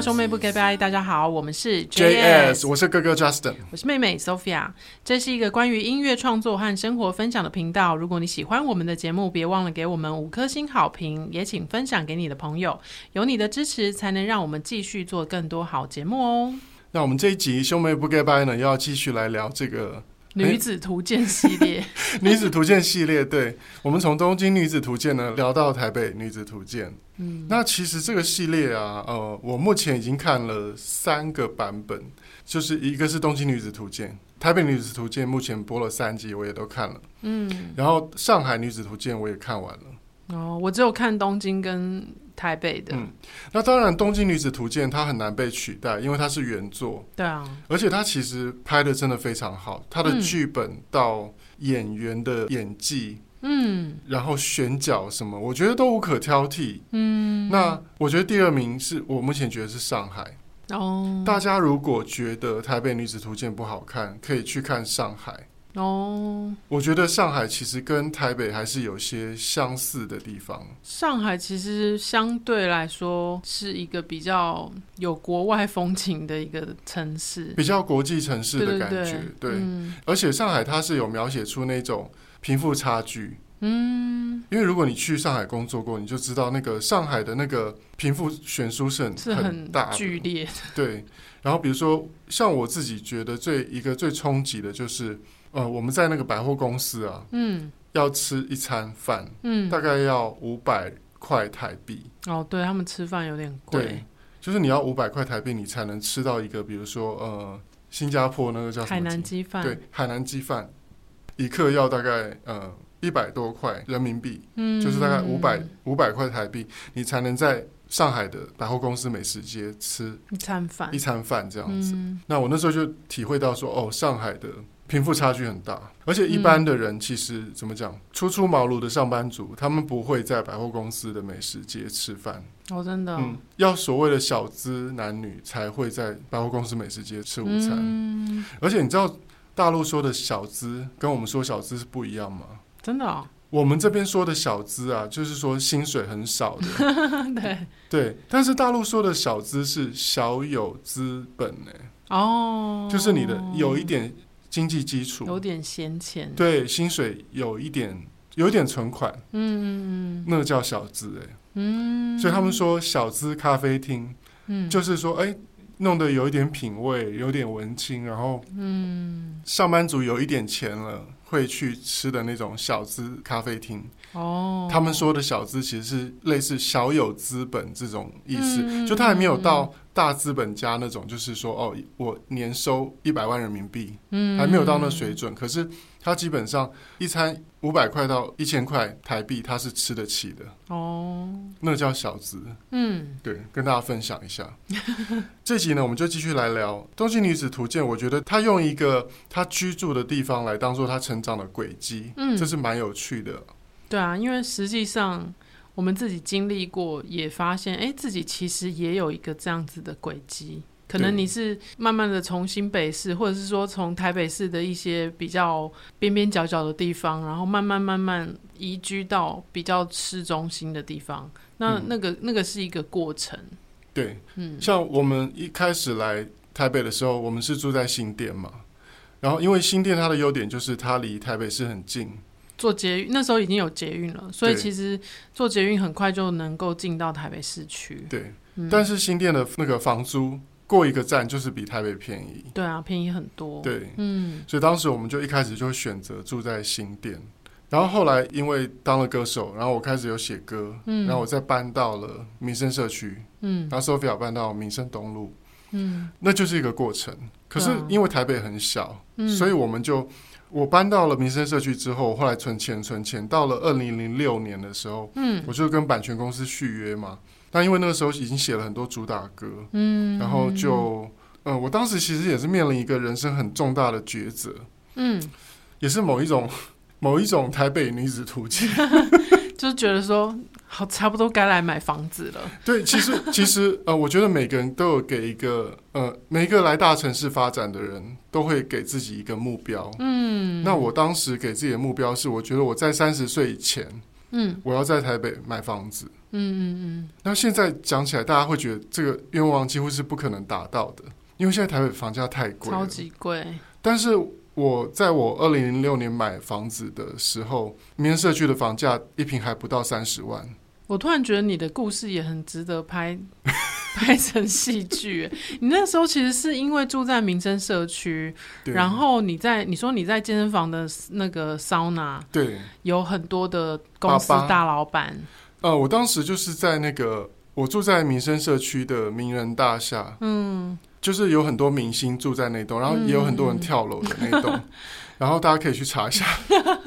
兄妹不告白，大家好，我们是 JS，我是哥哥 Justin，我是妹妹 Sophia。这是一个关于音乐创作和生活分享的频道。如果你喜欢我们的节目，别忘了给我们五颗星好评，也请分享给你的朋友。有你的支持，才能让我们继续做更多好节目哦。那我们这一集兄妹不告白呢，要继续来聊这个。女子图鉴系列，女子图鉴系列，对，我们从东京女子图鉴呢聊到台北女子图鉴。嗯，那其实这个系列啊，呃，我目前已经看了三个版本，就是一个是东京女子图鉴，台北女子图鉴目前播了三集，我也都看了。嗯，然后上海女子图鉴我也看完了。哦，我只有看东京跟台北的。嗯，那当然，东京女子图鉴它很难被取代，因为它是原作。对啊，而且它其实拍的真的非常好，它的剧本到演员的演技，嗯，然后选角什么，我觉得都无可挑剔。嗯，那我觉得第二名是我目前觉得是上海。哦，大家如果觉得台北女子图鉴不好看，可以去看上海。哦，我觉得上海其实跟台北还是有些相似的地方。上海其实相对来说是一个比较有国外风情的一个城市，比较国际城市的感觉。对，而且上海它是有描写出那种贫富差距。嗯，因为如果你去上海工作过，你就知道那个上海的那个贫富悬殊是很是很大剧烈的。对，然后比如说像我自己觉得最一个最冲击的就是。呃，我们在那个百货公司啊，嗯，要吃一餐饭，嗯，大概要五百块台币。哦，对，他们吃饭有点贵。对，就是你要五百块台币，你才能吃到一个，比如说呃，新加坡那个叫什么海南鸡饭，对，海南鸡饭，一克要大概呃一百多块人民币，嗯，就是大概五百五百块台币，你才能在上海的百货公司美食街吃一餐饭，一餐饭这样子。嗯。那我那时候就体会到说，哦，上海的。贫富差距很大，而且一般的人其实、嗯、怎么讲，初出茅庐的上班族，他们不会在百货公司的美食街吃饭。哦，真的、哦，嗯，要所谓的小资男女才会在百货公司美食街吃午餐。嗯、而且你知道大陆说的小资跟我们说小资是不一样吗？真的、哦，我们这边说的小资啊，就是说薪水很少的。对对，但是大陆说的小资是小有资本呢。哦，就是你的有一点。经济基础。有点闲钱，对，薪水有一点，有一点存款，嗯嗯嗯，那个叫小资哎、欸，嗯，所以他们说小资咖啡厅，嗯，就是说哎、欸，弄得有一点品味，有点文青，然后，嗯，上班族有一点钱了，会去吃的那种小资咖啡厅。哦，他们说的小资其实是类似小有资本这种意思，嗯、就他还没有到。大资本家那种，就是说，哦，我年收一百万人民币，嗯，还没有到那水准。可是他基本上一餐五百块到一千块台币，他是吃得起的。哦，那叫小资。嗯，对，跟大家分享一下。这集呢，我们就继续来聊《东京女子图鉴》。我觉得他用一个他居住的地方来当做他成长的轨迹，嗯，这是蛮有趣的。对啊，因为实际上。我们自己经历过，也发现，哎，自己其实也有一个这样子的轨迹。可能你是慢慢的从新北市，或者是说从台北市的一些比较边边角角的地方，然后慢慢慢慢移居到比较市中心的地方。那那个那个是一个过程。对，嗯，像我们一开始来台北的时候，我们是住在新店嘛，然后因为新店它的优点就是它离台北市很近。坐捷运那时候已经有捷运了，所以其实坐捷运很快就能够进到台北市区。对，嗯、但是新店的那个房租过一个站就是比台北便宜。对啊，便宜很多。对，嗯，所以当时我们就一开始就选择住在新店，然后后来因为当了歌手，然后我开始有写歌，嗯，然后我再搬到了民生社区，嗯，然后 Sophia 搬到民生东路，嗯，那就是一个过程。可是因为台北很小，嗯，所以我们就。我搬到了民生社区之后，后来存钱存钱，到了二零零六年的时候，嗯，我就跟版权公司续约嘛。但因为那个时候已经写了很多主打歌，嗯，然后就，呃，我当时其实也是面临一个人生很重大的抉择，嗯，也是某一种某一种台北女子图鉴，就是觉得说。好，差不多该来买房子了。对，其实 其实呃，我觉得每个人都有给一个呃，每一个来大城市发展的人都会给自己一个目标。嗯，那我当时给自己的目标是，我觉得我在三十岁以前，嗯，我要在台北买房子。嗯嗯嗯。那现在讲起来，大家会觉得这个愿望几乎是不可能达到的，因为现在台北房价太贵，超级贵。但是我在我二零零六年买房子的时候，民生社区的房价一平还不到三十万。我突然觉得你的故事也很值得拍。拍成戏剧，你那时候其实是因为住在民生社区，然后你在你说你在健身房的那个桑拿，对，有很多的公司大老板。呃，我当时就是在那个我住在民生社区的名人大厦，嗯，就是有很多明星住在那栋，然后也有很多人跳楼的那栋，嗯、然后大家可以去查一下。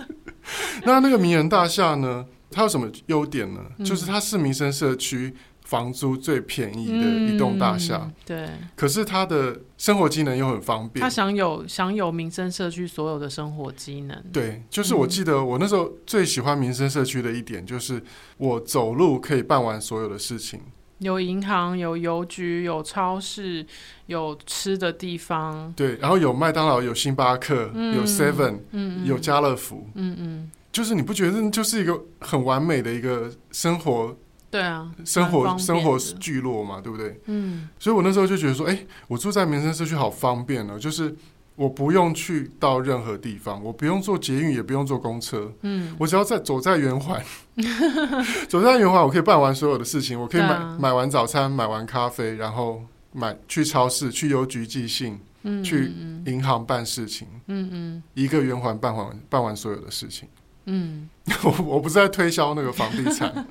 那那个名人大厦呢，它有什么优点呢？嗯、就是它是民生社区。房租最便宜的一栋大厦，嗯，对。可是它的生活机能又很方便，它享有享有民生社区所有的生活机能。对，就是我记得我那时候最喜欢民生社区的一点，就是我走路可以办完所有的事情。有银行，有邮局，有超市，有吃的地方。对，然后有麦当劳，有星巴克，嗯、有 Seven，嗯，有家乐福，嗯嗯，就是你不觉得就是一个很完美的一个生活？对啊，生活生活聚落嘛，对不对？嗯，所以我那时候就觉得说，哎、欸，我住在民生社区好方便哦，就是我不用去到任何地方，我不用坐捷运，也不用坐公车，嗯，我只要在走在圆环，走在圆环，我可以办完所有的事情，我可以买、啊、买完早餐，买完咖啡，然后买去超市，去邮局寄信，嗯，去银行办事情，嗯嗯，一个圆环办完办完所有的事情，嗯，我 我不是在推销那个房地产。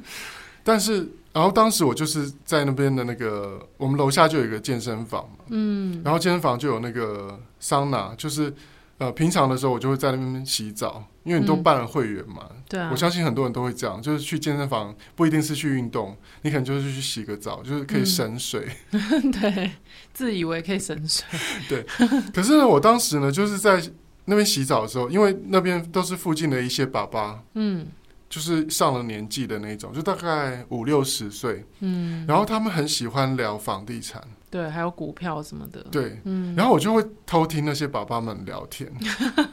但是，然后当时我就是在那边的那个，我们楼下就有一个健身房嘛，嗯，然后健身房就有那个桑拿，就是呃，平常的时候我就会在那边洗澡，因为你都办了会员嘛，对啊，我相信很多人都会这样，就是去健身房不一定是去运动，你可能就是去洗个澡，就是可以省水，嗯、对，自以为可以省水，对，可是呢，我当时呢就是在那边洗澡的时候，因为那边都是附近的一些爸爸，嗯。就是上了年纪的那种，就大概五六十岁，嗯，然后他们很喜欢聊房地产，对，还有股票什么的，对，嗯，然后我就会偷听那些爸爸们聊天，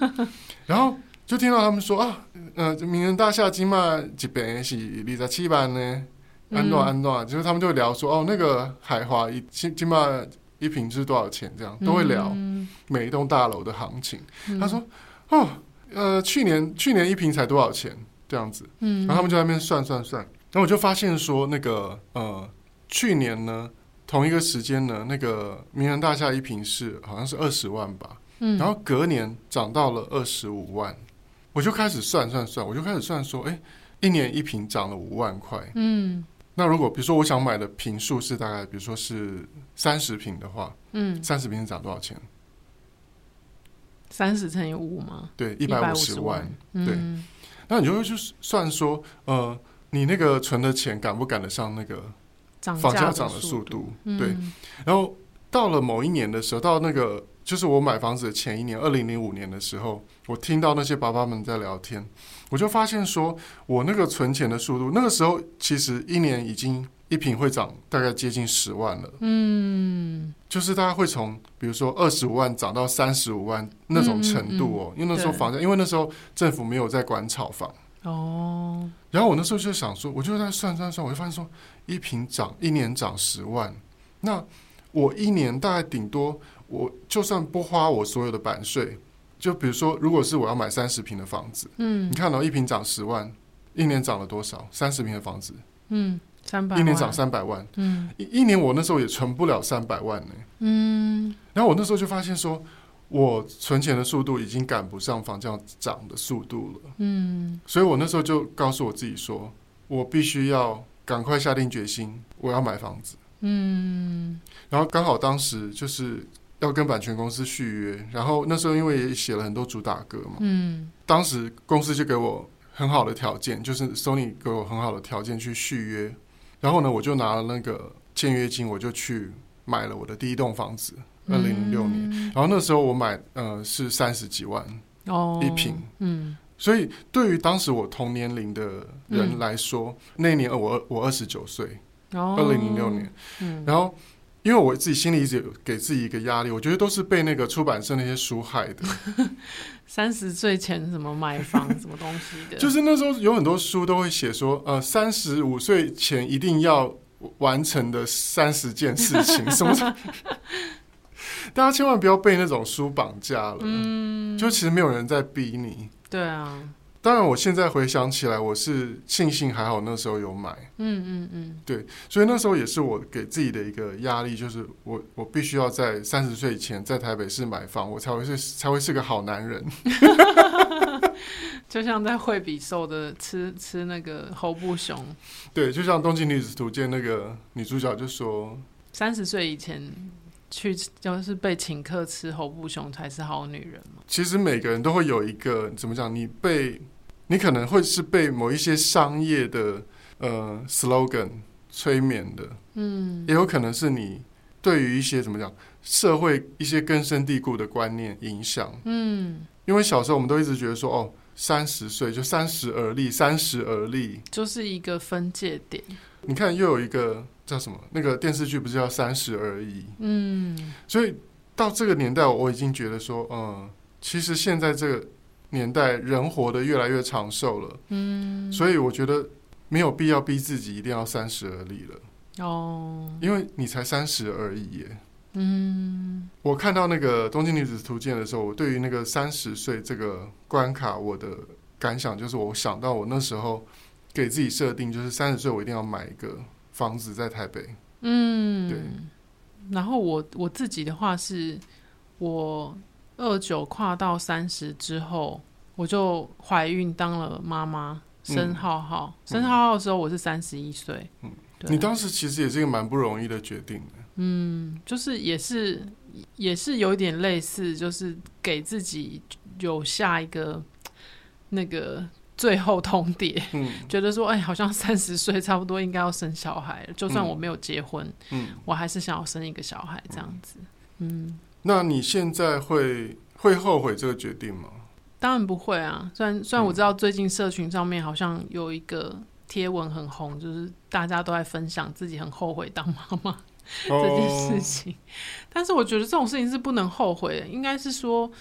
然后就听到他们说啊，呃，名人大厦今嘛一坪是二十七万呢，安诺安诺，就是他们就会聊说哦，那个海华一今今嘛一平是多少钱，这样都会聊每一栋大楼的行情。嗯、他说哦，呃，去年去年一平才多少钱？这样子，嗯，然后他们就在那边算算算，然后我就发现说，那个呃，去年呢，同一个时间呢，那个名人大厦一坪是好像是二十万吧，嗯，然后隔年涨到了二十五万，我就开始算算算，我就开始算说，哎，一年一坪涨了五万块，嗯，那如果比如说我想买的坪数是大概，比如说是三十坪的话，嗯，三十坪涨多少钱？三十乘以五吗？对，一百五十万，对。嗯那你就会去算说，呃，你那个存的钱赶不赶得上那个房价涨的速度？对。然后到了某一年的时候，到那个就是我买房子的前一年，二零零五年的时候，我听到那些爸爸们在聊天，我就发现说，我那个存钱的速度，那个时候其实一年已经一平会涨大概接近十万了。嗯，就是大家会从比如说二十五万涨到三十五万那种程度哦，因为那时候房价，因为那时候政府没有在管炒房哦。然后我那时候就想说，我就在算算算，我就发现说，一平涨一年涨十万，那我一年大概顶多，我就算不花我所有的版税，就比如说，如果是我要买三十平的房子，嗯，你看到一平涨十万，一年涨了多少？三十平的房子，嗯。一年涨三百万，嗯，一一年我那时候也存不了三百万呢，嗯，然后我那时候就发现说，我存钱的速度已经赶不上房价涨的速度了，嗯，所以我那时候就告诉我自己说，我必须要赶快下定决心，我要买房子，嗯，然后刚好当时就是要跟版权公司续约，然后那时候因为也写了很多主打歌嘛，嗯，当时公司就给我很好的条件，就是 Sony 给我很好的条件去续约。然后呢，我就拿了那个签约金，我就去买了我的第一栋房子，二零零六年。嗯、然后那时候我买呃是三十几万哦一平，嗯，所以对于当时我同年龄的人来说，嗯、那一年我我二十九岁，二零零六年，嗯，然后因为我自己心里一直有给自己一个压力，我觉得都是被那个出版社那些书害的。三十岁前什么买房什么东西的，就是那时候有很多书都会写说，呃，三十五岁前一定要完成的三十件事情，什么？大家千万不要被那种书绑架了。嗯，就其实没有人在逼你。对啊。当然，我现在回想起来，我是庆幸还好那时候有买。嗯嗯嗯，对，所以那时候也是我给自己的一个压力，就是我我必须要在三十岁以前在台北市买房，我才会是才会是个好男人。就像在惠比寿的吃吃那个侯布熊。对，就像《东京女子图鉴》那个女主角就说，三十岁以前去就是被请客吃侯布熊才是好女人嘛。其实每个人都会有一个怎么讲，你被。你可能会是被某一些商业的呃 slogan 催眠的，嗯，也有可能是你对于一些怎么讲社会一些根深蒂固的观念影响，嗯，因为小时候我们都一直觉得说，哦，三十岁就三十而立，三十而立就是一个分界点。你看，又有一个叫什么？那个电视剧不是叫《三十而已》？嗯，所以到这个年代，我已经觉得说，嗯，其实现在这个。年代人活得越来越长寿了，嗯，所以我觉得没有必要逼自己一定要三十而立了，哦，因为你才三十而已耶，嗯，我看到那个《东京女子图鉴》的时候，我对于那个三十岁这个关卡，我的感想就是，我想到我那时候给自己设定，就是三十岁我一定要买一个房子在台北，嗯，对，然后我我自己的话是，我。二九跨到三十之后，我就怀孕当了妈妈，生浩浩。嗯、生浩浩的时候，我是三十一岁。嗯，你当时其实也是一个蛮不容易的决定的。嗯，就是也是也是有点类似，就是给自己有下一个那个最后通牒。嗯，觉得说，哎，好像三十岁差不多应该要生小孩了。就算我没有结婚，嗯，我还是想要生一个小孩这样子。嗯。那你现在会会后悔这个决定吗？当然不会啊！虽然虽然我知道最近社群上面好像有一个贴文很红，就是大家都在分享自己很后悔当妈妈 这件事情，哦、但是我觉得这种事情是不能后悔的，应该是说，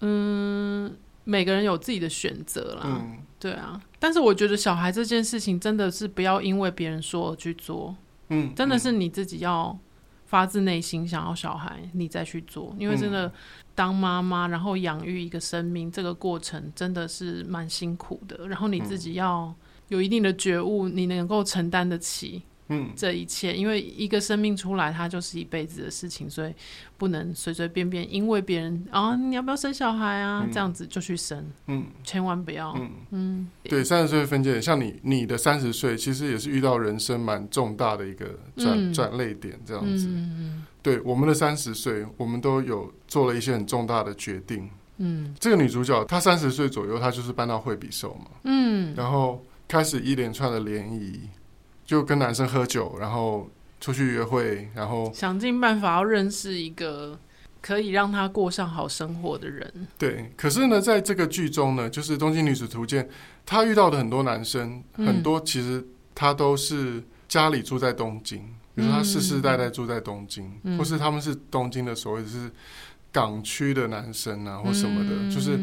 嗯，每个人有自己的选择啦。嗯，对啊。但是我觉得小孩这件事情真的是不要因为别人说而去做，嗯，真的是你自己要。发自内心想要小孩，你再去做，因为真的当妈妈，然后养育一个生命，这个过程真的是蛮辛苦的。然后你自己要有一定的觉悟，你能够承担得起。嗯，这一切，因为一个生命出来，它就是一辈子的事情，所以不能随随便便因为别人啊，你要不要生小孩啊？嗯、这样子就去生，嗯，千万不要，嗯嗯。对，三十岁分界，像你，你的三十岁其实也是遇到人生蛮重大的一个转转泪点，这样子。嗯嗯。对，我们的三十岁，我们都有做了一些很重大的决定。嗯，这个女主角她三十岁左右，她就是搬到惠比寿嘛，嗯，然后开始一连串的联谊。就跟男生喝酒，然后出去约会，然后想尽办法要认识一个可以让他过上好生活的人。对，可是呢，在这个剧中呢，就是《东京女子图鉴》，她遇到的很多男生，嗯、很多其实他都是家里住在东京，比如说他世世代代住在东京，嗯、或是他们是东京的所谓是港区的男生啊，或什么的，嗯、就是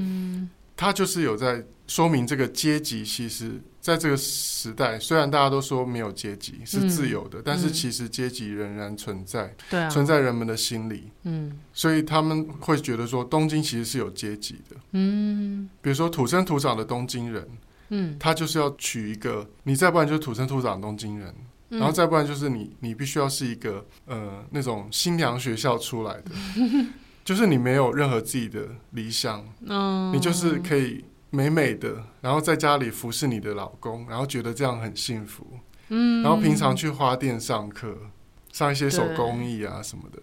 他就是有在说明这个阶级其实。在这个时代，虽然大家都说没有阶级是自由的，嗯、但是其实阶级仍然存在，嗯、存在人们的心里。嗯，所以他们会觉得说，东京其实是有阶级的。嗯，比如说土生土长的东京人，嗯，他就是要娶一个，你再不然就是土生土长的东京人，嗯、然后再不然就是你，你必须要是一个呃那种新娘学校出来的，就是你没有任何自己的理想，嗯，你就是可以。美美的，然后在家里服侍你的老公，然后觉得这样很幸福。嗯，然后平常去花店上课，上一些手工艺啊什么的。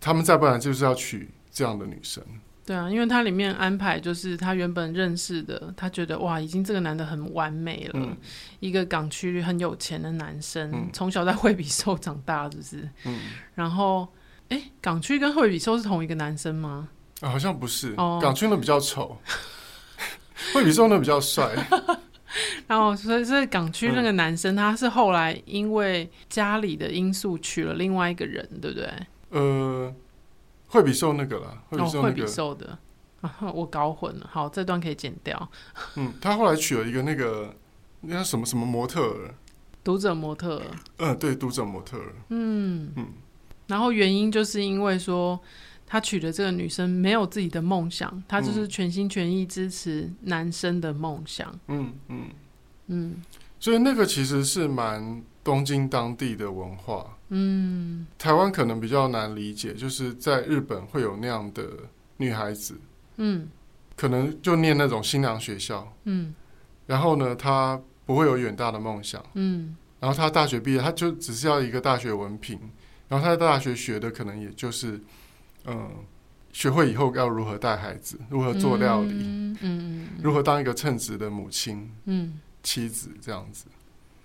他们再不然就是要娶这样的女生。对啊，因为他里面安排就是他原本认识的，他觉得哇，已经这个男的很完美了，嗯、一个港区很有钱的男生，嗯、从小在惠比寿长大，是不是。嗯。然后，哎，港区跟惠比寿是同一个男生吗？啊，好像不是。哦。港区的比较丑。惠比寿那比较帅，然后所以港区那个男生，他是后来因为家里的因素娶了另外一个人，对不对？呃，惠比寿那个啦，惠比寿、那个、哦，惠比寿的，我搞混了。好，这段可以剪掉。嗯，他后来娶了一个那个那什么什么模特儿，读者模特儿。嗯、呃，对，读者模特儿。嗯嗯，然后原因就是因为说。他娶的这个女生没有自己的梦想，他就是全心全意支持男生的梦想。嗯嗯嗯，所以那个其实是蛮东京当地的文化。嗯，台湾可能比较难理解，就是在日本会有那样的女孩子。嗯，可能就念那种新娘学校。嗯，然后呢，她不会有远大的梦想。嗯，然后她大学毕业，她就只是要一个大学文凭，然后她在大学学的可能也就是。嗯，学会以后要如何带孩子，如何做料理，嗯，嗯，如何当一个称职的母亲，嗯，妻子这样子。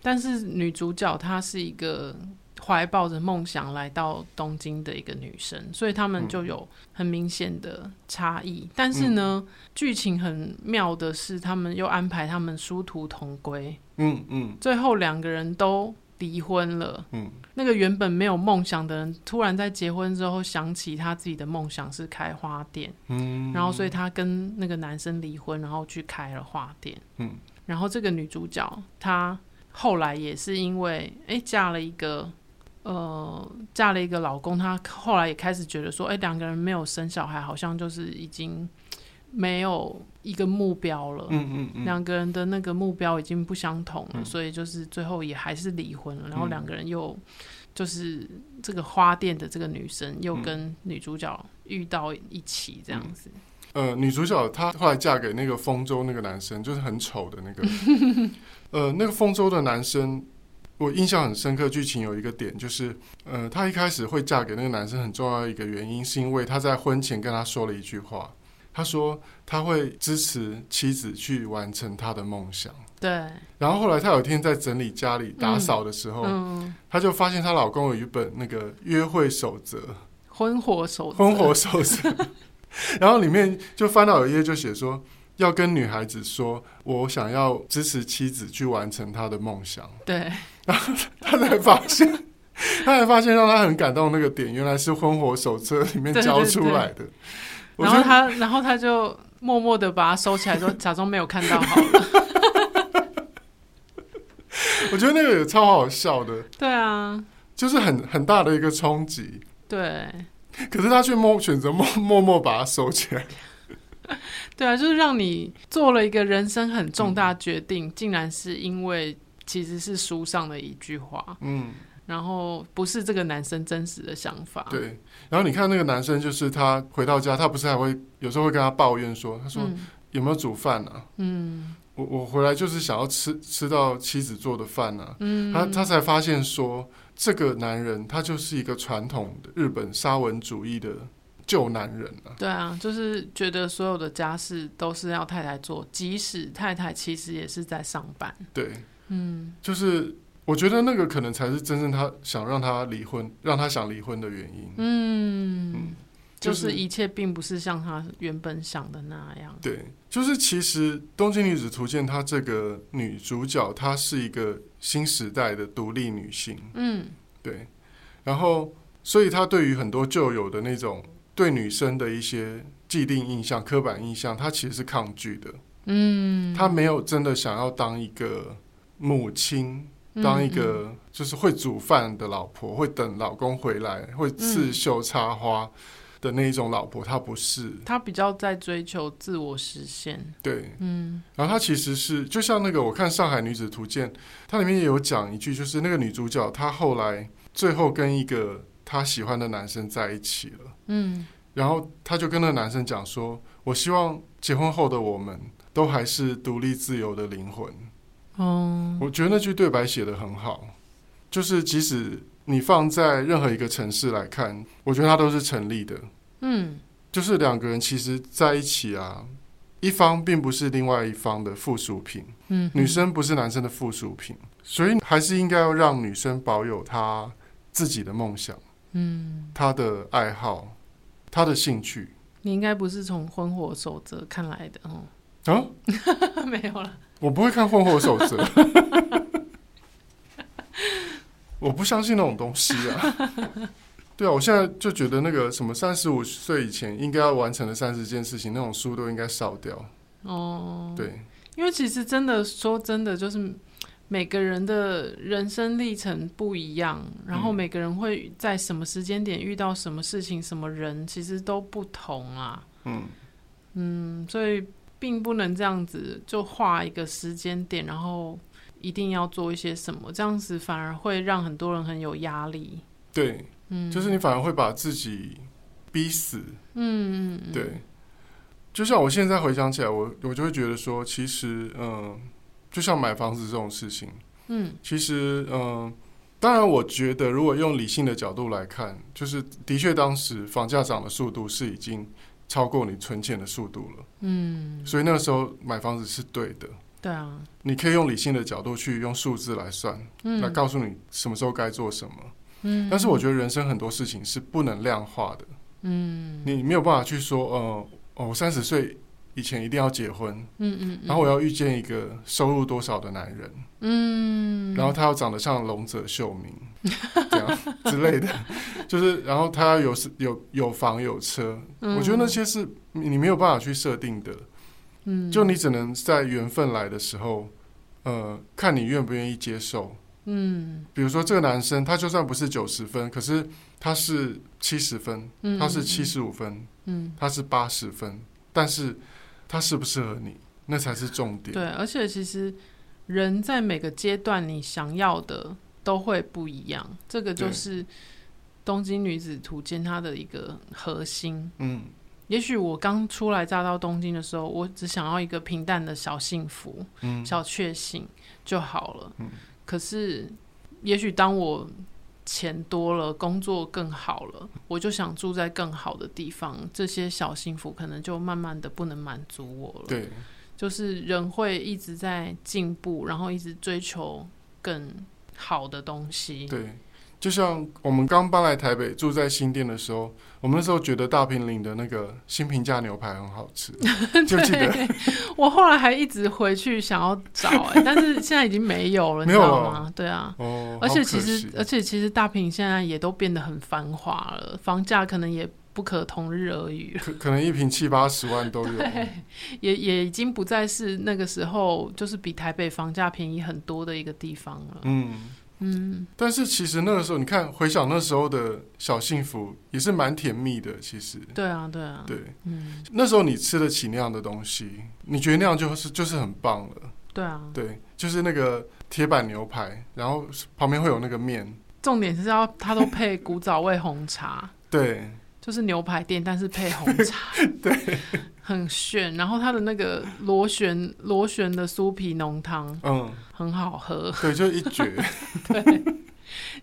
但是女主角她是一个怀抱着梦想来到东京的一个女生，所以他们就有很明显的差异。嗯，但是呢，剧情很妙的是，他们又安排他们殊途同归。嗯嗯，最后两个人都。离婚了，嗯，那个原本没有梦想的人，突然在结婚之后想起他自己的梦想是开花店，嗯，然后所以他跟那个男生离婚，然后去开了花店，嗯，然后这个女主角她后来也是因为哎、欸、嫁了一个呃嫁了一个老公，她后来也开始觉得说，哎、欸、两个人没有生小孩，好像就是已经。没有一个目标了，嗯嗯嗯，两个人的那个目标已经不相同了，嗯，所以就是最后也还是离婚了。然后两个人又就是这个花店的这个女生又跟女主角遇到一起这样子。呃，女主角她后来嫁给那个丰州那个男生，就是很丑的那个。呃，那个丰州的男生，我印象很深刻。剧情有一个点就是，呃，她一开始会嫁给那个男生，很重要的一个原因是因为她在婚前跟他说了一句话。他说他会支持妻子去完成他的梦想。对。然后后来他有一天在整理家里打扫的时候，嗯，他就发现她老公有一本那个约会守则，婚火守则，婚活守则。然后里面就翻到有一页就写说，要跟女孩子说，我想要支持妻子去完成她的梦想。对。然后他才发现，他才发现让他很感动那个点，原来是婚火手册里面教出来的。对对对然后他，然后他就默默的把它收起来，说 假装没有看到好了。我觉得那个也超好笑的。对啊，就是很很大的一个冲击。对。可是他却默选择默默默把它收起来。对啊，就是让你做了一个人生很重大决定，嗯、竟然是因为其实是书上的一句话。嗯。然后不是这个男生真实的想法。对，然后你看那个男生，就是他回到家，他不是还会有时候会跟他抱怨说：“他说、嗯、有没有煮饭啊？嗯，我我回来就是想要吃吃到妻子做的饭啊。嗯，他他才发现说，这个男人他就是一个传统的日本沙文主义的旧男人啊。对啊，就是觉得所有的家事都是要太太做，即使太太其实也是在上班。对，嗯，就是。我觉得那个可能才是真正他想让他离婚，让他想离婚的原因。嗯，嗯，就是，就是一切并不是像他原本想的那样。对，就是其实《东京女子图鉴》她这个女主角，她是一个新时代的独立女性。嗯，对。然后，所以她对于很多旧有的那种对女生的一些既定印象、刻板印象，她其实是抗拒的。嗯，她没有真的想要当一个母亲。当一个就是会煮饭的老婆，会等老公回来，会刺绣插花的那一种老婆，她不是。她比较在追求自我实现。对，嗯。然后她其实是就像那个，我看《上海女子图鉴》，它里面也有讲一句，就是那个女主角她后来最后跟一个她喜欢的男生在一起了。嗯。然后她就跟那个男生讲说：“我希望结婚后的我们都还是独立自由的灵魂。”哦，我觉得那句对白写得很好，就是即使你放在任何一个城市来看，我觉得它都是成立的。嗯，就是两个人其实在一起啊，一方并不是另外一方的附属品，嗯，女生不是男生的附属品，所以还是应该要让女生保有她自己的梦想，嗯，她的爱好，她的兴趣。你应该不是从婚火守则看来的哦。啊，没有了。我不会看婚后手册，我不相信那种东西啊。对啊，我现在就觉得那个什么三十五岁以前应该要完成的三十件事情，那种书都应该烧掉。哦，对，因为其实真的说真的，就是每个人的人生历程不一样，然后每个人会在什么时间点遇到什么事情、什么人，其实都不同啊。嗯嗯，所以并不能这样子就画一个时间点，然后一定要做一些什么，这样子反而会让很多人很有压力。对。嗯就是你反而会把自己逼死，嗯，对。就像我现在回想起来，我我就会觉得说，其实，嗯，就像买房子这种事情，嗯，其实，嗯，当然，我觉得如果用理性的角度来看，就是的确当时房价涨的速度是已经超过你存钱的速度了，嗯，所以那个时候买房子是对的，对啊，你可以用理性的角度去用数字来算，嗯，来告诉你什么时候该做什么。嗯，但是我觉得人生很多事情是不能量化的。嗯，你没有办法去说，呃，哦，我三十岁以前一定要结婚。嗯嗯，然后我要遇见一个收入多少的男人。嗯，然后他要长得像龙泽秀明，这样之类的，就是，然后他要有有有房有车。我觉得那些是你没有办法去设定的。嗯，就你只能在缘分来的时候，呃，看你愿不愿意接受。嗯，比如说这个男生，他就算不是九十分，可是他是七十分，嗯，他是七十五分，嗯，他是八十分，但是他适不适合你，那才是重点。对，而且其实人在每个阶段，你想要的都会不一样，这个就是《东京女子图鉴》它的一个核心。嗯，也许我刚出来乍到东京的时候，我只想要一个平淡的小幸福，嗯，小确幸就好了。嗯。可是，也许当我钱多了，工作更好了，我就想住在更好的地方。这些小幸福可能就慢慢的不能满足我了。对，就是人会一直在进步，然后一直追求更好的东西。对。就像我们刚搬来台北，住在新店的时候，我们那时候觉得大平岭的那个新平价牛排很好吃，就记得。我后来还一直回去想要找、欸，但是现在已经没有了，你知道吗？对啊，哦，而且其实，而且其实大平现在也都变得很繁华了，房价可能也不可同日而语，可可能一瓶七八十万都有，也也已经不再是那个时候就是比台北房价便宜很多的一个地方了，嗯。嗯，但是其实那个时候，你看回想那时候的小幸福，也是蛮甜蜜的。其实，对啊，对啊，对，嗯，那时候你吃得起那样的东西，你觉得那样就是就是很棒了。对啊，对，就是那个铁板牛排，然后旁边会有那个面，重点是要它都配古早味红茶，对，就是牛排店，但是配红茶，对。很炫，然后它的那个螺旋螺旋的酥皮浓汤，嗯，很好喝，对，就一绝。对，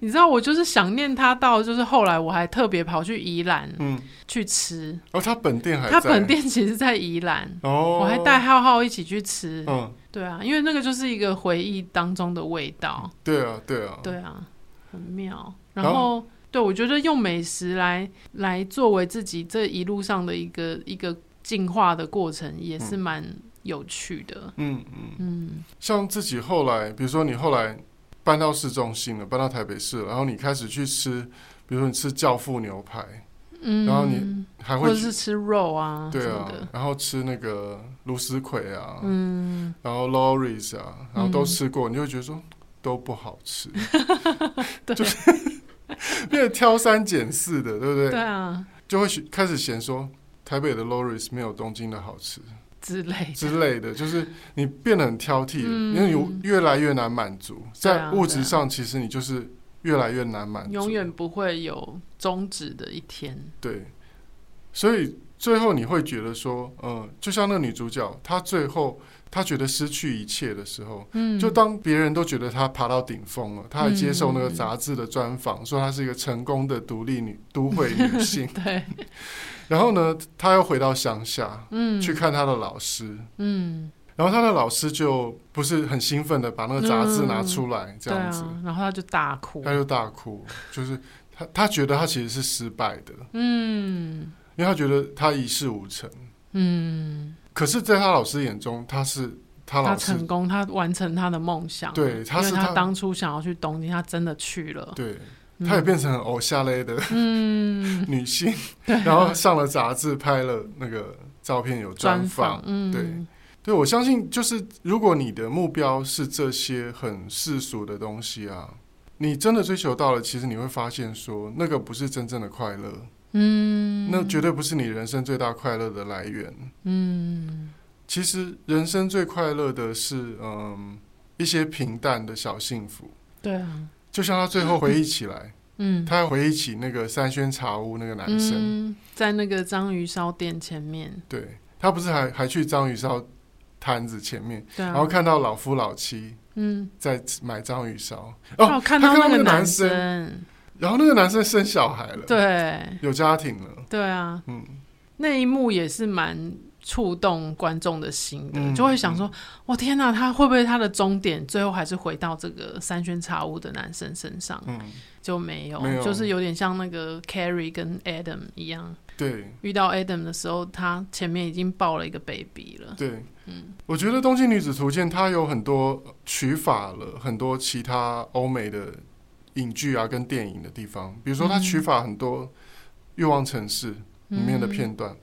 你知道我就是想念它到，就是后来我还特别跑去宜兰，嗯，去吃。哦，它本店还在？它本店其实，在宜兰。哦，我还带浩浩一起去吃。嗯，对啊，因为那个就是一个回忆当中的味道。对啊，对啊，对啊，很妙。然后，对，我觉得用美食来来作为自己这一路上的一个一个。进化的过程也是蛮有趣的。嗯嗯嗯，像自己后来，比如说你后来搬到市中心了，搬到台北市了，然后你开始去吃，比如说你吃教父牛排，嗯，然后你还会或者是吃肉啊，对啊，然后吃那个芦丝葵啊，嗯，然后 Lorries 啊，然后都吃过，你就会觉得说都不好吃，对，就是 变得挑三拣四的，对不对？对啊，就会开始嫌说。台北的 Lawry's 没有东京的好吃之类之类的，就是你变得很挑剔，嗯、因为有越来越难满足，在物质上其实你就是越来越难满足，永远不会有终止的一天。对，所以最后你会觉得说，嗯，就像那个女主角，她最后她觉得失去一切的时候，嗯，就当别人都觉得她爬到顶峰了，她还接受那个杂志的专访，嗯、说她是一个成功的独立女都会女性，对。然后呢，他又回到乡下，嗯，去看他的老师，嗯，然后他的老师就不是很兴奋的把那个杂志拿出来，这样子，然后他就大哭，他就大哭，就是他他觉得他其实是失败的，嗯，因为他觉得他一事无成，嗯，可是在他老师眼中，他是他老他成功，他完成他的梦想。对，他是他，他当初想要去东京，他真的去了。对，他也变成偶像类的 女性，嗯、然后上了杂志，拍了那个照片，有专访。嗯，对，对，我相信就是如果你的目标是这些很世俗的东西啊，你真的追求到了，其实你会发现说那个不是真正的快乐。嗯，那绝对不是你人生最大快乐的来源。嗯。其实人生最快乐的是，嗯，一些平淡的小幸福。对啊，就像他最后回忆起来，嗯，他要回忆起那个三轩茶屋那个男生，嗯、在那个章鱼烧店前面。对，他不是还还去章鱼烧摊子前面，然后看到老夫老妻，嗯，在买章鱼烧。哦，看到那个男生，然后那个男生生小孩了，对，有家庭了。对啊，嗯，那一幕也是蛮。触动观众的心的，就会想说：“我、嗯、天哪，他会不会他的终点最后还是回到这个三轩茶屋的男生身上？”嗯，就没有，没有，就是有点像那个 Carrie 跟 Adam 一样。对，遇到 Adam 的时候，他前面已经抱了一个 baby 了。对，嗯，我觉得《东京女子图鉴》它有很多取法了很多其他欧美的影剧啊跟电影的地方，比如说它取法很多《欲望城市》里面的片段。嗯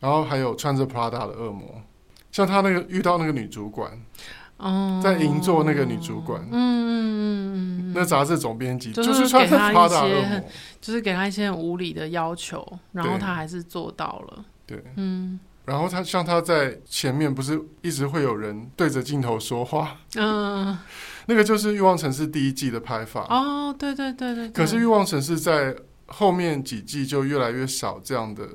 然后还有穿着 Prada 的恶魔，像他那个遇到那个女主管，哦，在银座那个女主管，嗯嗯嗯，那杂志总编辑就是穿着 Prada 的恶魔，就是给他一些很无理的要求，然后他还是做到了，对，嗯，然后他像他在前面不是一直会有人对着镜头说话，嗯，那个就是《欲望城市》第一季的拍法，哦，对对对对，可是《欲望城市》在后面几季就越来越少这样的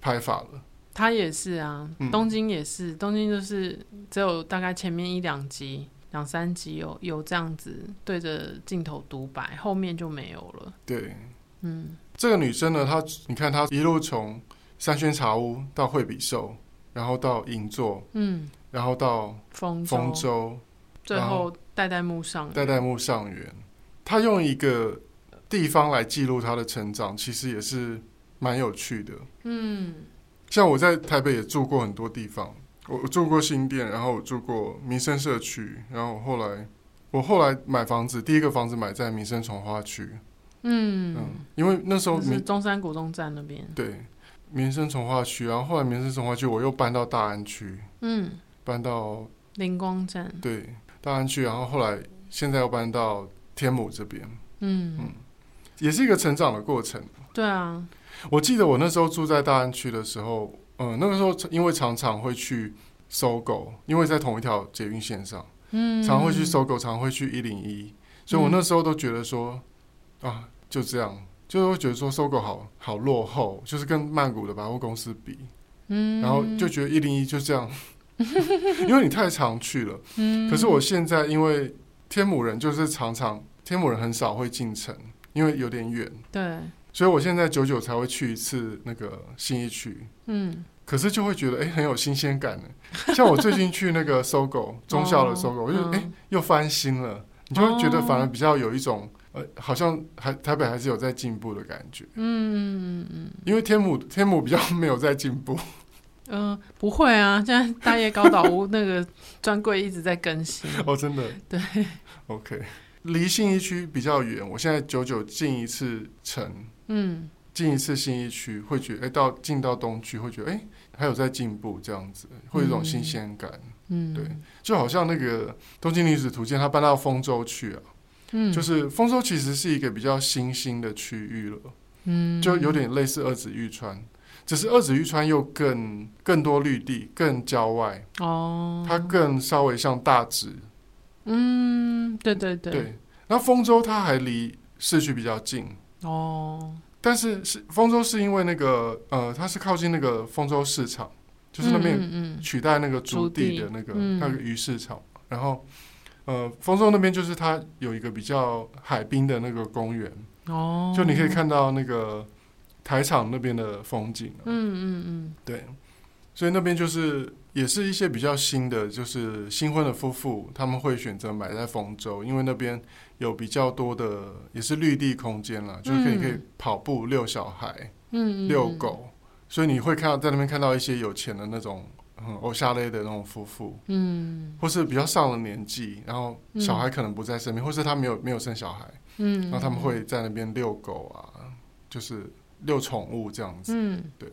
拍法了。他也是啊，东京也是，嗯、东京就是只有大概前面一两集、两三集有有这样子对着镜头独白，后面就没有了。对，嗯，这个女生呢，她你看她一路从三轩茶屋到惠比寿，然后到银座，嗯，然后到丰丰州，州，最后代代木上代代木上原，她用一个地方来记录她的成长，其实也是蛮有趣的。嗯。像我在台北也住过很多地方，我住过新店，然后我住过民生社区，然后后来我后来买房子，第一个房子买在民生重化区，嗯嗯，因为那时候是中山古东站那边，对，民生重化区，然后后来民生重化区我又搬到大安区，嗯，搬到灵光站，对，大安区，然后后来现在又搬到天母这边，嗯嗯，也是一个成长的过程，对啊。我记得我那时候住在大安区的时候，嗯，那个时候因为常常会去 SOGO，因为在同一条捷运线上，嗯，常会去 SOGO，常会去一零一，所以我那时候都觉得说，啊，就这样，就是会觉得说 SOGO 好好落后，就是跟曼谷的百货公司比，嗯，然后就觉得一零一就这样，因为你太常去了，嗯，可是我现在因为天母人就是常常天母人很少会进城，因为有点远，对。所以我现在久久才会去一次那个信义区，嗯，可是就会觉得哎、欸、很有新鲜感呢。像我最近去那个搜狗 中校的 SOGO，我就哎、欸、又翻新了，你就会觉得反而比较有一种呃好像还台北还是有在进步的感觉，嗯。嗯嗯，因为天母天母比较没有在进步，嗯、呃，不会啊，现在大叶高岛屋那个专柜一直在更新。哦，真的，对，OK，离信义区比较远，我现在久久进一次城。嗯，进一次新一区会觉得，哎、欸，到进到东区会觉得，哎、欸，还有在进步这样子，会有一种新鲜感。嗯，对，就好像那个《东京女子图鉴》，它搬到丰州去啊，嗯，就是丰州其实是一个比较新兴的区域了，嗯，就有点类似二子玉川，只是二子玉川又更更多绿地，更郊外哦，它更稍微像大直，嗯，对对对，对，那丰州它还离市区比较近。哦，但是是丰州是因为那个呃，它是靠近那个丰州市场，就是那边取代那个筑地的那个那个鱼市场，然后呃，丰州那边就是它有一个比较海滨的那个公园，哦，就你可以看到那个台场那边的风景，嗯嗯嗯，对，所以那边就是也是一些比较新的，就是新婚的夫妇他们会选择买在丰州，因为那边。有比较多的也是绿地空间了，就是可以可以跑步、遛小孩、嗯、遛狗，所以你会看到在那边看到一些有钱的那种嗯偶像类的那种夫妇，嗯，或是比较上了年纪，然后小孩可能不在身边，嗯、或是他没有没有生小孩，嗯，然后他们会在那边遛狗啊，就是遛宠物这样子，嗯，对。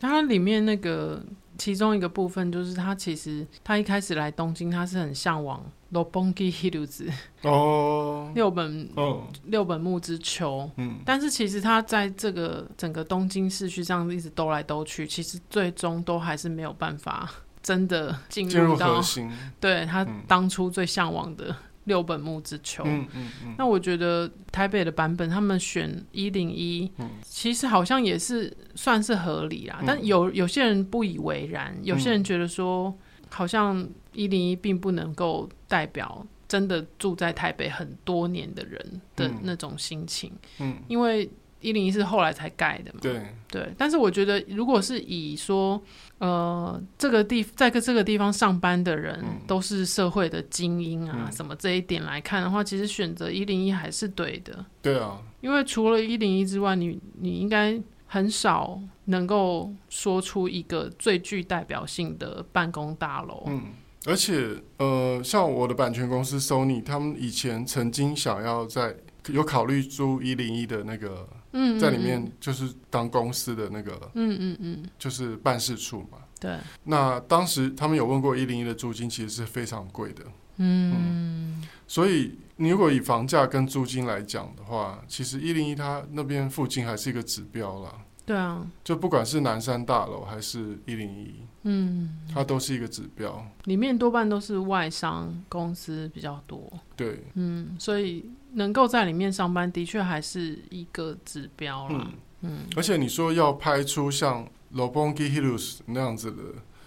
它里面那个其中一个部分，就是他其实他一开始来东京，他是很向往六本木ヒルズ哦，六本哦六本木之丘，嗯，但是其实他在这个整个东京市区上一直兜来兜去，其实最终都还是没有办法真的进入到进入核心，对他当初最向往的。 六本木之秋，嗯嗯嗯，那我觉得台北的版本他们选一零一，其实好像也是算是合理啦。嗯、但有有些人不以为然，有些人觉得说，好像一零一并不能够代表真的住在台北很多年的人的那种心情，嗯，因为。一零一是后来才盖的嘛？对对，但是我觉得，如果是以说，呃，这个地在这个地方上班的人都是社会的精英啊，嗯、什么这一点来看的话，其实选择一零一还是对的。对啊，因为除了一零一之外，你你应该很少能够说出一个最具代表性的办公大楼。嗯，而且呃，像我的版权公司 Sony，他们以前曾经想要在有考虑租一零一的那个。嗯，在里面就是当公司的那个，嗯嗯嗯，就是办事处嘛。对。那当时他们有问过一零一的租金，其实是非常贵的。嗯。所以你如果以房价跟租金来讲的话，其实一零一它那边附近还是一个指标啦。对啊。就不管是南山大楼还是一零一，嗯，它都是一个指标。里面多半都是外商公司比较多。对。嗯，所以。能够在里面上班，的确还是一个指标了。嗯，嗯，而且你说要拍出像六本木ヒルズ那样子的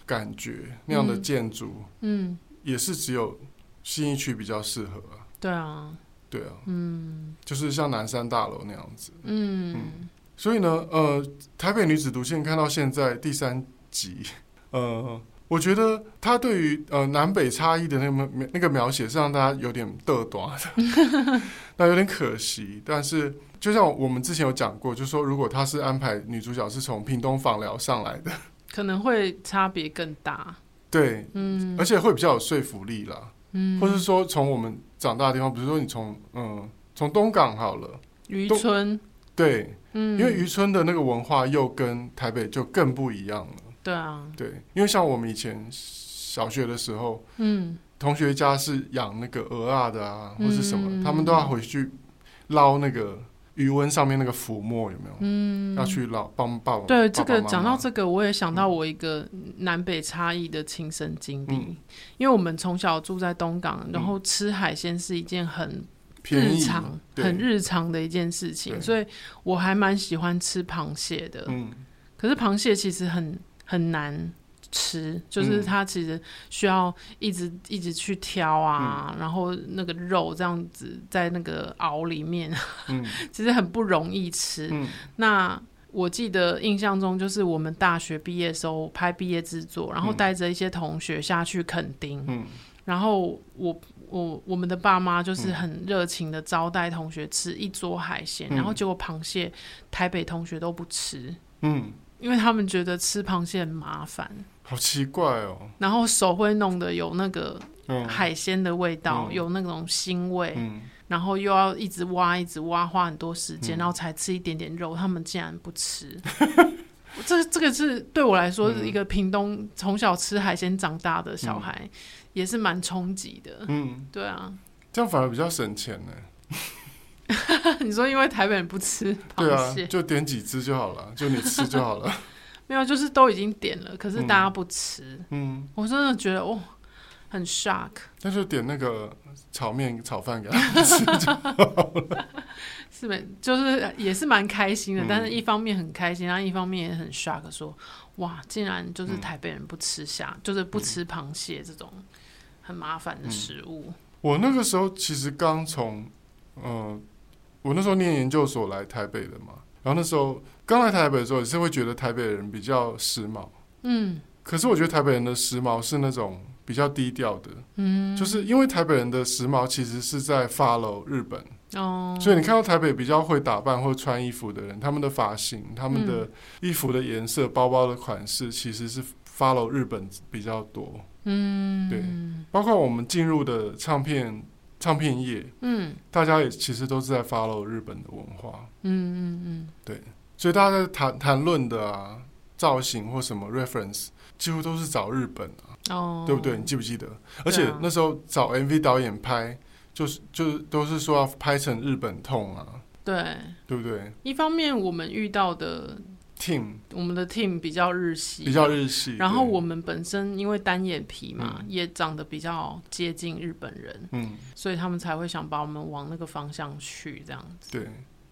感觉，那样的建筑，嗯，也是只有信义区比较适合啊。对啊，对啊，嗯，就是像南山大楼那样子。嗯，嗯，所以呢，呃，台北女子图鉴看到现在第三集，呃。 我觉得他对于呃南北差异的那个描那个描写是让大家有点嘚短的，那有点可惜。但是就像我们之前有讲过，就是说如果他是安排女主角是从屏东访寮上来的，可能会差别更大。对，嗯，而且会比较有说服力啦。嗯，或是说从我们长大的地方，比如说你从嗯从东港好了，渔村，对，嗯，因为渔村的那个文化又跟台北就更不一样了。对啊，对，因为像我们以前小学的时候，嗯，同学家是养那个鹅啊的啊，或是什么，嗯、他们都要回去捞那个余温上面那个浮沫，有没有？嗯，要去捞帮爸爸。对，这个讲到这个，我也想到我一个南北差异的亲身经历，嗯、因为我们从小住在东港，然后吃海鲜是一件很日常、很日常的一件事情，所以我还蛮喜欢吃螃蟹的。嗯，可是螃蟹其实很。很难吃，就是它其实需要一直一直去挑啊，嗯、然后那个肉这样子在那个熬里面，嗯、其实很不容易吃。嗯、那我记得印象中，就是我们大学毕业的时候拍毕业制作，然后带着一些同学下去垦丁，嗯、然后我我我们的爸妈就是很热情的招待同学吃一桌海鲜，嗯、然后结果螃蟹台北同学都不吃，嗯。因为他们觉得吃螃蟹很麻烦，好奇怪哦。然后手会弄得有那个海鲜的味道，嗯、有那种腥味，嗯、然后又要一直挖，一直挖，花很多时间，嗯、然后才吃一点点肉。他们竟然不吃，这这个是对我来说是一个屏东从小吃海鲜长大的小孩，嗯、也是蛮冲击的。嗯，对啊，这样反而比较省钱呢。你说因为台北人不吃螃蟹，对啊，就点几只就好了，就你吃就好了。没有，就是都已经点了，可是大家不吃。嗯，我真的觉得哦，很 shock。那就点那个炒面、炒饭给他们吃就好了。是没，就是也是蛮开心的，嗯、但是一方面很开心，然后一方面也很 shock，说哇，竟然就是台北人不吃虾，嗯、就是不吃螃蟹这种很麻烦的食物。嗯、我那个时候其实刚从嗯。呃我那时候念研究所来台北的嘛，然后那时候刚来台北的时候也是会觉得台北人比较时髦，嗯，可是我觉得台北人的时髦是那种比较低调的，嗯，就是因为台北人的时髦其实是在 follow 日本，哦，所以你看到台北比较会打扮或穿衣服的人，他们的发型、他们的衣服的颜色、包包的款式，其实是 follow 日本比较多。嗯，对，包括我们进入的唱片唱片业，嗯，大家也其实都是在 follow 日本的文化。嗯嗯嗯，对，所以大家在谈谈论的啊，造型或什么 reference，几乎都是找日本啊，哦，对不对？你记不记得？而且那时候找 MV 导演拍，就是就是都是说要拍成日本痛啊，对，对不对？一方面我们遇到的。team，我们的 team 比较日系，比较日系。然后我们本身因为单眼皮嘛，嗯、也长得比较接近日本人，嗯，所以他们才会想把我们往那个方向去这样子。对，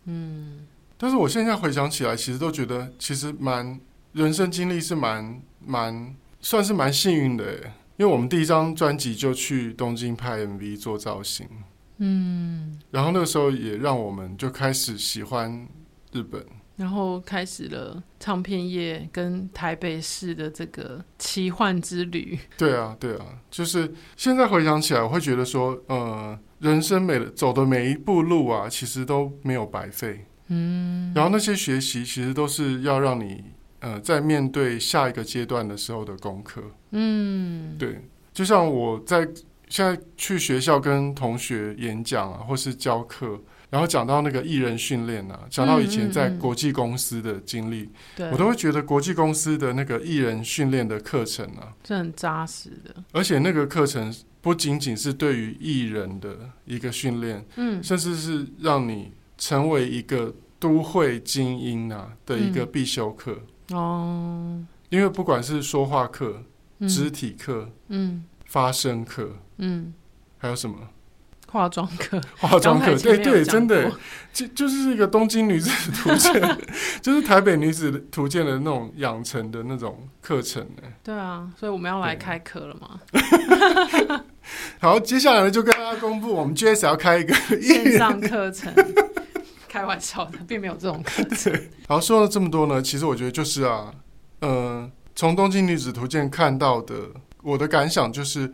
嗯。但是我现在回想起来，其实都觉得其实蛮人生经历是蛮蛮算是蛮幸运的，因为我们第一张专辑就去东京拍 MV 做造型，嗯，然后那个时候也让我们就开始喜欢日本。然后开始了唱片业跟台北市的这个奇幻之旅。对啊，对啊，就是现在回想起来，我会觉得说，呃，人生每走的每一步路啊，其实都没有白费。嗯，然后那些学习其实都是要让你，呃，在面对下一个阶段的时候的功课。嗯，对，就像我在现在去学校跟同学演讲啊，或是教课。然后讲到那个艺人训练啊，讲到以前在国际公司的经历，嗯嗯、我都会觉得国际公司的那个艺人训练的课程啊，是很扎实的。而且那个课程不仅仅是对于艺人的一个训练，嗯，甚至是让你成为一个都会精英啊的一个必修课。嗯、哦，因为不管是说话课、肢体课、嗯，发声课，嗯，还有什么？化妆课，化妆课，对对，真的，就就是一个东京女子图鉴，就是台北女子图鉴的那种养成的那种课程呢。对啊，所以我们要来开课了嘛。好，接下来呢，就跟大家公布，我们 GS 要开一个 线上课程。开玩笑的，并没有这种课程。好，说了这么多呢，其实我觉得就是啊，呃，从东京女子图鉴看到的，我的感想就是，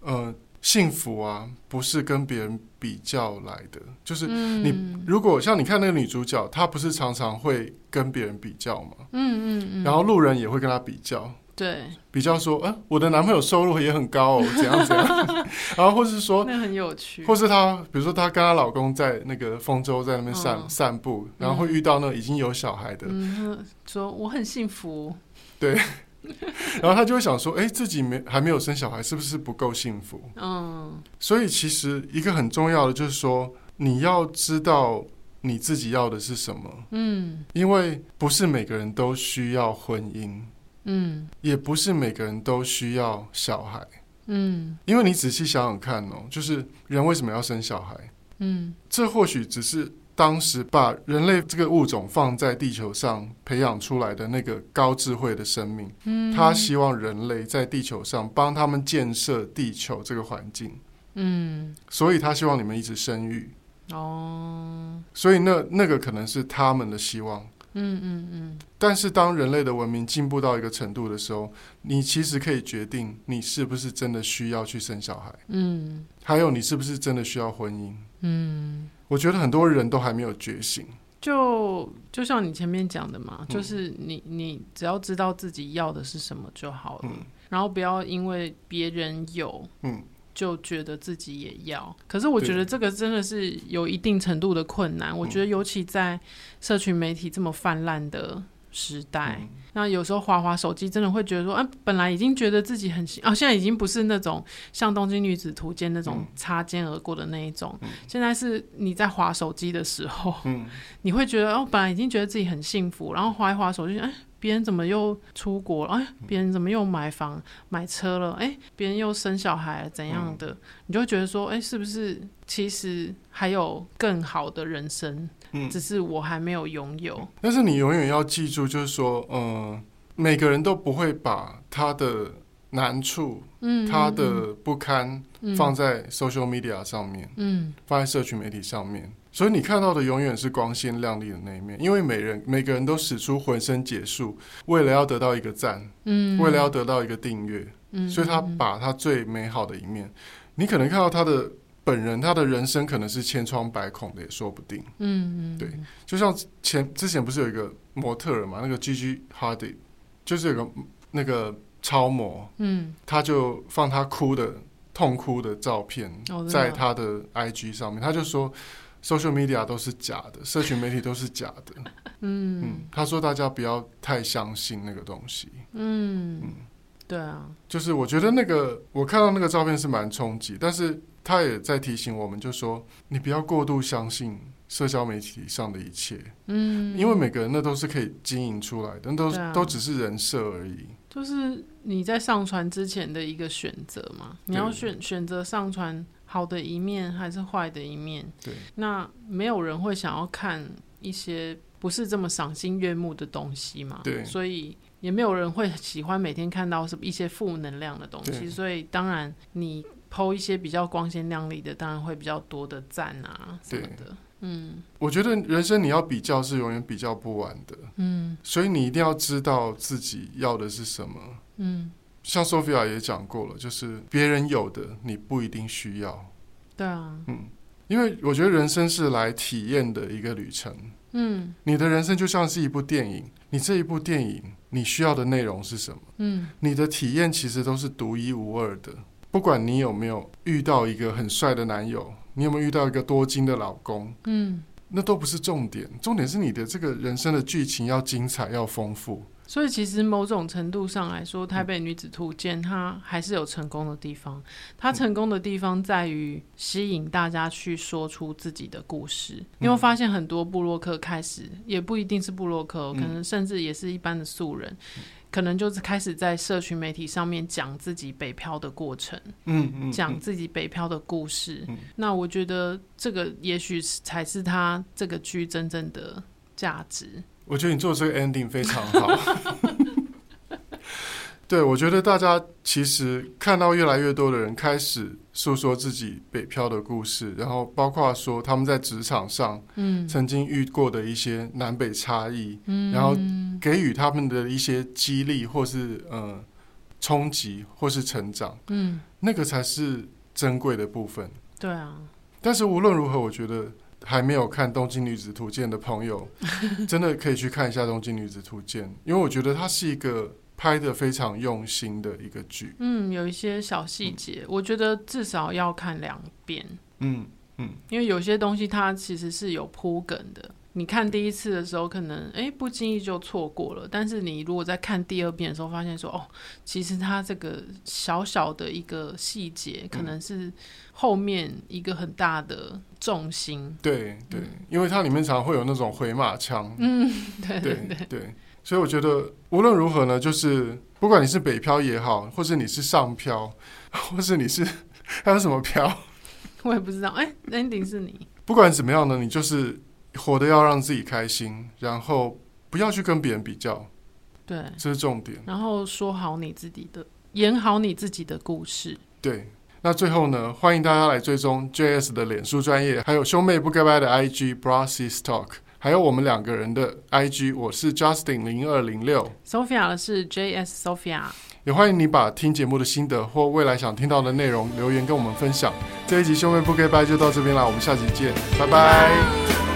呃。幸福啊，不是跟别人比较来的，就是你如果像你看那个女主角，她不是常常会跟别人比较吗？嗯嗯嗯。然后路人也会跟她比较，对，比较说，哎、呃，我的男朋友收入也很高哦，怎样怎样。然后或是说，那很有趣。或是她，比如说她跟她老公在那个丰州在那边散、哦、散步，然后会遇到那已经有小孩的，嗯，说我很幸福。对。然后他就会想说：“哎，自己没还没有生小孩，是不是不够幸福？”嗯，所以其实一个很重要的就是说，你要知道你自己要的是什么。嗯，因为不是每个人都需要婚姻，嗯，也不是每个人都需要小孩，嗯，因为你仔细想想看哦，就是人为什么要生小孩？嗯，这或许只是。当时把人类这个物种放在地球上培养出来的那个高智慧的生命，嗯，他希望人类在地球上帮他们建设地球这个环境，嗯，所以他希望你们一直生育，哦，所以那那个可能是他们的希望，嗯嗯嗯。但是当人类的文明进步到一个程度的时候，你其实可以决定你是不是真的需要去生小孩，嗯，还有你是不是真的需要婚姻，嗯。我觉得很多人都还没有觉醒，就就像你前面讲的嘛，嗯、就是你你只要知道自己要的是什么就好了，嗯、然后不要因为别人有，嗯，就觉得自己也要。可是我觉得这个真的是有一定程度的困难。我觉得尤其在社群媒体这么泛滥的时代。嗯那有时候滑滑手机，真的会觉得说，啊，本来已经觉得自己很幸啊，现在已经不是那种像《东京女子图鉴》那种擦肩而过的那一种，嗯、现在是你在滑手机的时候，嗯、你会觉得哦，本来已经觉得自己很幸福，然后滑一滑手机，哎，别人怎么又出国了？哎，别人怎么又买房买车了？哎，别人又生小孩了，怎样的？嗯、你就会觉得说，哎，是不是其实还有更好的人生？嗯，只是我还没有拥有。但是你永远要记住，就是说，嗯，每个人都不会把他的难处，嗯，他的不堪放在 social media 上面，嗯，放在社群媒体上面。所以你看到的永远是光鲜亮丽的那一面，因为每人每个人都使出浑身解数，为了要得到一个赞，嗯，为了要得到一个订阅，嗯，所以他把他最美好的一面，你可能看到他的。本人他的人生可能是千疮百孔的，也说不定。嗯嗯，对，就像前之前不是有一个模特儿嘛，那个 Gigi Hadid，就是有个那个超模，嗯，他就放他哭的痛哭的照片在他的 IG 上面，他就说 social media 都是假的，社群媒体都是假的，嗯。嗯，他说大家不要太相信那个东西，嗯嗯，对啊，就是我觉得那个我看到那个照片是蛮冲击，但是他也在提醒我们，就说你不要过度相信。社交媒体上的一切，嗯，因为每个人那都是可以经营出来的，都、啊、都只是人设而已。就是你在上传之前的一个选择嘛，你要选选择上传好的一面还是坏的一面？对，那没有人会想要看一些不是这么赏心悦目的东西嘛，对，所以也没有人会喜欢每天看到什么一些负能量的东西，所以当然你 po 一些比较光鲜亮丽的，当然会比较多的赞啊什么的。嗯，我觉得人生你要比较是永远比较不完的。嗯，所以你一定要知道自己要的是什么。嗯，像 Sophia 也讲过了，就是别人有的你不一定需要。对啊。嗯，因为我觉得人生是来体验的一个旅程。嗯，你的人生就像是一部电影，你这一部电影你需要的内容是什么？嗯，你的体验其实都是独一无二的。不管你有没有遇到一个很帅的男友。你有没有遇到一个多金的老公？嗯，那都不是重点，重点是你的这个人生的剧情要精彩，要丰富。所以其实某种程度上来说，《台北女子图鉴》它还是有成功的地方。它成功的地方在于吸引大家去说出自己的故事。你会发现很多布洛克开始，也不一定是布洛克，可能甚至也是一般的素人。可能就是开始在社群媒体上面讲自己北漂的过程，嗯嗯，讲自己北漂的故事。嗯，那我觉得这个也许才是他这个剧真正的价值。我觉得你做这个 ending 非常好。对，我觉得大家其实看到越来越多的人开始诉说自己北漂的故事，然后包括说他们在职场上，嗯，曾经遇过的一些南北差异，嗯，然后给予他们的一些激励，或是呃冲击，或是成长，嗯，那个才是珍贵的部分。对啊，但是无论如何，我觉得还没有看《东京女子图鉴》的朋友，真的可以去看一下《东京女子图鉴》，因为我觉得它是一个。拍的非常用心的一个剧，嗯，有一些小细节，嗯，我觉得至少要看两遍，嗯嗯，因为有些东西它其实是有铺梗的，你看第一次的时候可能哎不经意就错过了，但是你如果在看第二遍的时候，发现说哦，其实它这个小小的一个细节，可能是后面一个很大的重心，对对，因为它里面常常会有那种回马枪，嗯，对对。对对。对所以我觉得无论如何呢，就是不管你是北漂也好，或是你是上漂，或是你是 还有什么漂，我也不知道。哎，ending 是你。不管怎么样呢，你就是活得要让自己开心，然后不要去跟别人比较。对，这是重点。然后说好你自己的，演好你自己的故事。对。那最后呢，欢迎大家来追踪 JS 的脸书专业，还有兄妹不该掰的 IG Bra Sis Talk。还有我们两个人的 IG，我是 Justin 零二零六，Sophia 是 JS Sophia，也欢迎你把听节目的心得或未来想听到的内容留言跟我们分享。这一集兄妹不该拜就到这边啦，我们下集见，拜拜。